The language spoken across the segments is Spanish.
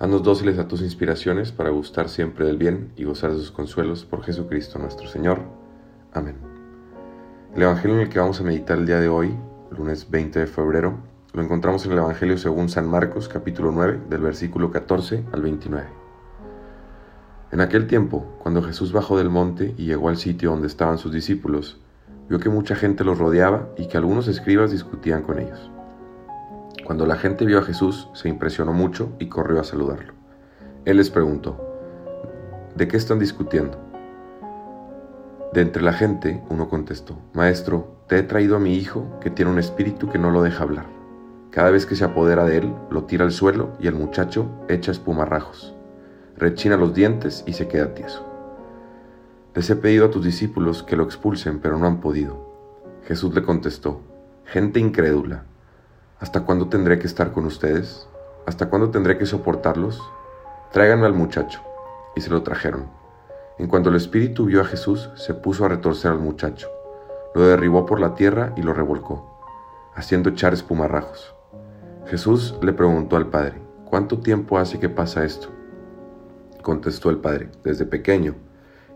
Haznos dóciles a tus inspiraciones para gustar siempre del bien y gozar de sus consuelos por Jesucristo nuestro Señor. Amén. El Evangelio en el que vamos a meditar el día de hoy, lunes 20 de febrero, lo encontramos en el Evangelio según San Marcos capítulo 9 del versículo 14 al 29. En aquel tiempo, cuando Jesús bajó del monte y llegó al sitio donde estaban sus discípulos, vio que mucha gente los rodeaba y que algunos escribas discutían con ellos. Cuando la gente vio a Jesús, se impresionó mucho y corrió a saludarlo. Él les preguntó, ¿de qué están discutiendo? De entre la gente, uno contestó, Maestro, te he traído a mi hijo que tiene un espíritu que no lo deja hablar. Cada vez que se apodera de él, lo tira al suelo y el muchacho echa espumarrajos. Rechina los dientes y se queda tieso. Les he pedido a tus discípulos que lo expulsen, pero no han podido. Jesús le contestó, Gente incrédula, ¿Hasta cuándo tendré que estar con ustedes? ¿Hasta cuándo tendré que soportarlos? Tráiganme al muchacho. Y se lo trajeron. En cuanto el espíritu vio a Jesús, se puso a retorcer al muchacho. Lo derribó por la tierra y lo revolcó, haciendo echar espumarrajos. Jesús le preguntó al padre, ¿cuánto tiempo hace que pasa esto? Contestó el padre, desde pequeño,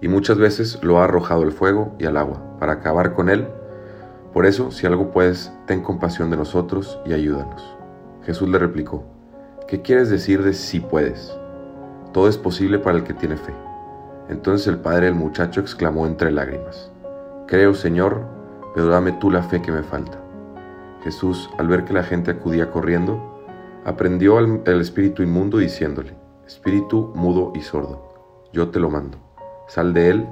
y muchas veces lo ha arrojado al fuego y al agua, para acabar con él por eso, si algo puedes, ten compasión de nosotros y ayúdanos. Jesús le replicó, ¿qué quieres decir de si puedes? Todo es posible para el que tiene fe. Entonces el padre del muchacho exclamó entre lágrimas, Creo, Señor, pero dame tú la fe que me falta. Jesús, al ver que la gente acudía corriendo, aprendió al, espíritu inmundo diciéndole, Espíritu mudo y sordo, yo te lo mando, sal de él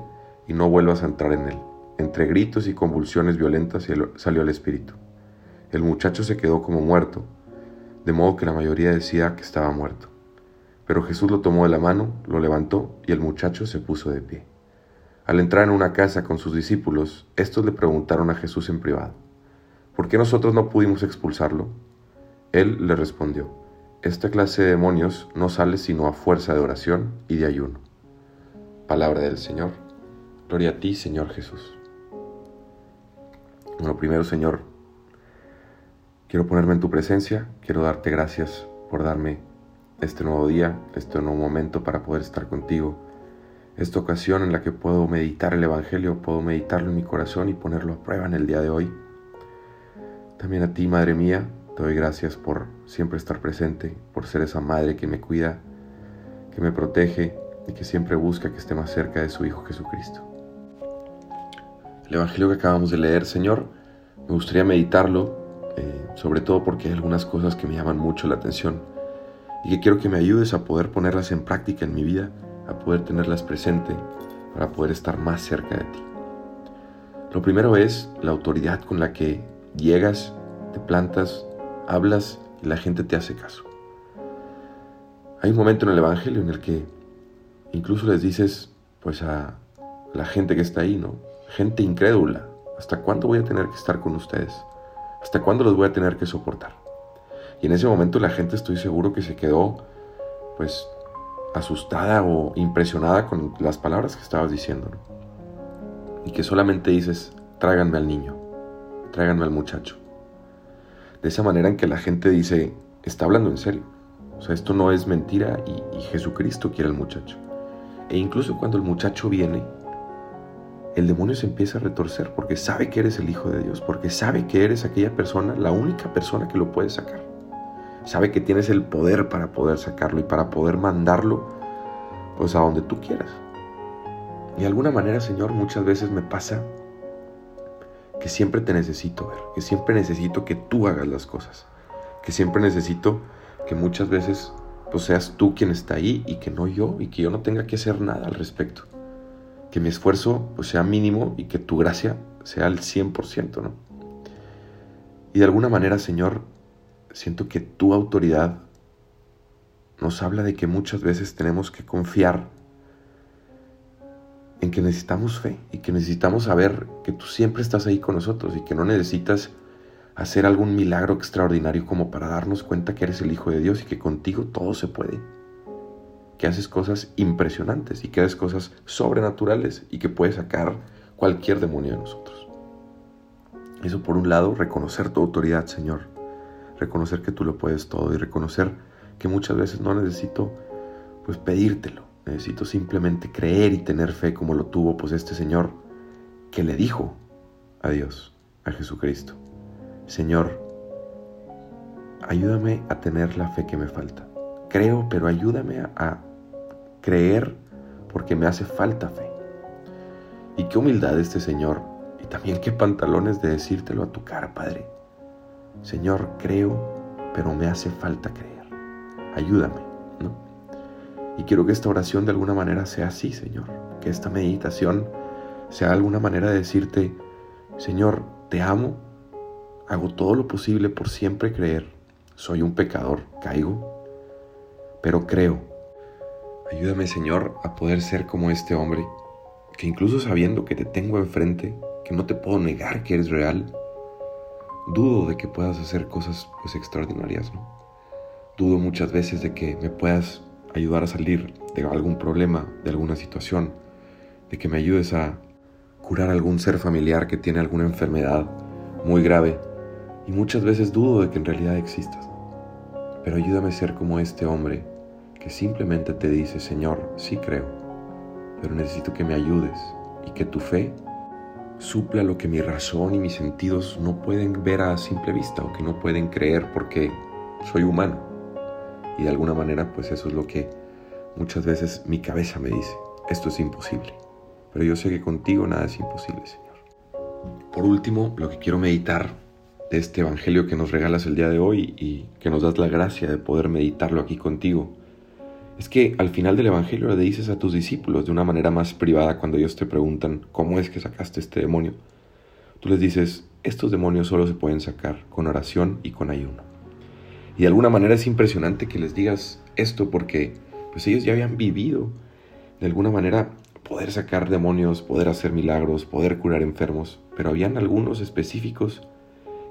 y no vuelvas a entrar en él. Entre gritos y convulsiones violentas salió el espíritu. El muchacho se quedó como muerto, de modo que la mayoría decía que estaba muerto. Pero Jesús lo tomó de la mano, lo levantó y el muchacho se puso de pie. Al entrar en una casa con sus discípulos, estos le preguntaron a Jesús en privado, ¿por qué nosotros no pudimos expulsarlo? Él le respondió, esta clase de demonios no sale sino a fuerza de oración y de ayuno. Palabra del Señor. Gloria a ti, Señor Jesús. Bueno, primero, Señor, quiero ponerme en tu presencia, quiero darte gracias por darme este nuevo día, este nuevo momento para poder estar contigo. Esta ocasión en la que puedo meditar el Evangelio, puedo meditarlo en mi corazón y ponerlo a prueba en el día de hoy. También a ti, Madre mía, te doy gracias por siempre estar presente, por ser esa madre que me cuida, que me protege y que siempre busca que esté más cerca de su Hijo Jesucristo el Evangelio que acabamos de leer, Señor. Me gustaría meditarlo, eh, sobre todo porque hay algunas cosas que me llaman mucho la atención y que quiero que me ayudes a poder ponerlas en práctica en mi vida, a poder tenerlas presente para poder estar más cerca de ti. Lo primero es la autoridad con la que llegas, te plantas, hablas y la gente te hace caso. Hay un momento en el Evangelio en el que incluso les dices pues a la gente que está ahí, ¿no? Gente incrédula. ¿Hasta cuándo voy a tener que estar con ustedes? ¿Hasta cuándo los voy a tener que soportar? Y en ese momento la gente estoy seguro que se quedó pues asustada o impresionada con las palabras que estabas diciendo. Y que solamente dices, tráiganme al niño, tráiganme al muchacho. De esa manera en que la gente dice, está hablando en serio. O sea, esto no es mentira y, y Jesucristo quiere al muchacho. E incluso cuando el muchacho viene, el demonio se empieza a retorcer porque sabe que eres el Hijo de Dios, porque sabe que eres aquella persona, la única persona que lo puede sacar. Sabe que tienes el poder para poder sacarlo y para poder mandarlo pues a donde tú quieras. Y de alguna manera, Señor, muchas veces me pasa que siempre te necesito ver, que siempre necesito que tú hagas las cosas, que siempre necesito que muchas veces pues seas tú quien está ahí y que no yo y que yo no tenga que hacer nada al respecto que mi esfuerzo pues, sea mínimo y que tu gracia sea al 100%, ¿no? Y de alguna manera, Señor, siento que tu autoridad nos habla de que muchas veces tenemos que confiar en que necesitamos fe y que necesitamos saber que tú siempre estás ahí con nosotros y que no necesitas hacer algún milagro extraordinario como para darnos cuenta que eres el Hijo de Dios y que contigo todo se puede. Que haces cosas impresionantes y que haces cosas sobrenaturales y que puedes sacar cualquier demonio de nosotros. Eso por un lado, reconocer tu autoridad, Señor. Reconocer que tú lo puedes todo y reconocer que muchas veces no necesito pues pedírtelo. Necesito simplemente creer y tener fe como lo tuvo pues este Señor que le dijo a Dios, a Jesucristo. Señor, ayúdame a tener la fe que me falta. Creo, pero ayúdame a, creer porque me hace falta fe. Y qué humildad este Señor. Y también qué pantalones de decírtelo a tu cara, Padre. Señor, creo, pero me hace falta creer. Ayúdame, ¿no? Y quiero que esta oración de alguna manera sea así, Señor. Que esta meditación sea alguna manera de decirte, Señor, te amo, Hago todo lo posible por siempre creer. Soy un pecador, caigo, pero creo. Ayúdame, Señor, a poder ser como este hombre, que incluso sabiendo que te tengo enfrente, que no te puedo negar que eres real, dudo de que puedas hacer cosas pues extraordinarias, ¿no? Dudo muchas veces de que me puedas ayudar a salir de algún problema, de alguna situación, de que me ayudes a curar algún ser familiar que tiene alguna enfermedad muy grave y muchas veces dudo de que en realidad existas. Pero ayúdame a ser como este hombre que simplemente te dice, Señor, sí creo, pero necesito que me ayudes y que tu fe supla lo que mi razón y mis sentidos no pueden ver a simple vista o que no pueden creer porque soy humano. Y de alguna manera pues eso es lo que muchas veces mi cabeza me dice, esto es imposible. Pero yo sé que contigo nada es imposible, Señor. Por último, lo que quiero meditar de este Evangelio que nos regalas el día de hoy y que nos das la gracia de poder meditarlo aquí contigo, es que al final del Evangelio le dices a tus discípulos de una manera más privada cuando ellos te preguntan, ¿cómo es que sacaste este demonio? Tú les dices, estos demonios solo se pueden sacar con oración y con ayuno. Y de alguna manera es impresionante que les digas esto porque pues ellos ya habían vivido de alguna manera poder sacar demonios, poder hacer milagros, poder curar enfermos, pero habían algunos específicos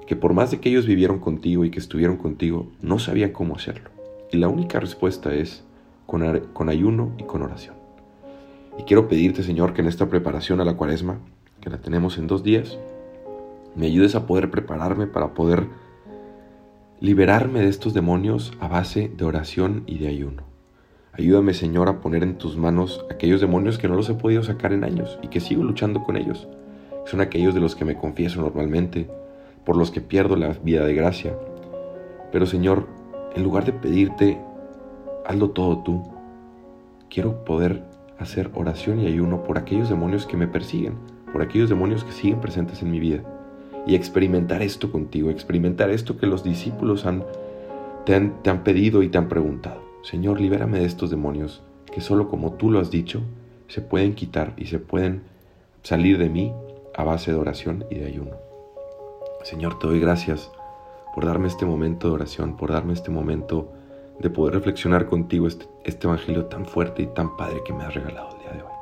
que por más de que ellos vivieron contigo y que estuvieron contigo, no sabían cómo hacerlo. Y la única respuesta es con, ayuno y con oración. Y quiero pedirte, Señor, que en esta preparación a la cuaresma, que la tenemos en dos días, me ayudes a poder prepararme para poder liberarme de estos demonios a base de oración y de ayuno. Ayúdame, Señor, a poner en tus manos aquellos demonios que no los he podido sacar en años y que sigo luchando con ellos. Son aquellos de los que me confieso normalmente, por los que pierdo la vida de gracia. Pero Señor, en lugar de pedirte, hazlo todo tú, quiero poder hacer oración y ayuno por aquellos demonios que me persiguen, por aquellos demonios que siguen presentes en mi vida. Y experimentar esto contigo, experimentar esto que los discípulos han, te, han, pedido y te han preguntado. Señor, libérame de estos demonios que solo como tú lo has dicho, se pueden quitar y se pueden salir de mí a base de oración y de ayuno. Señor, te doy gracias por darme este momento de oración, por darme este momento de poder reflexionar contigo este, este Evangelio tan fuerte y tan padre que me has regalado el día de hoy.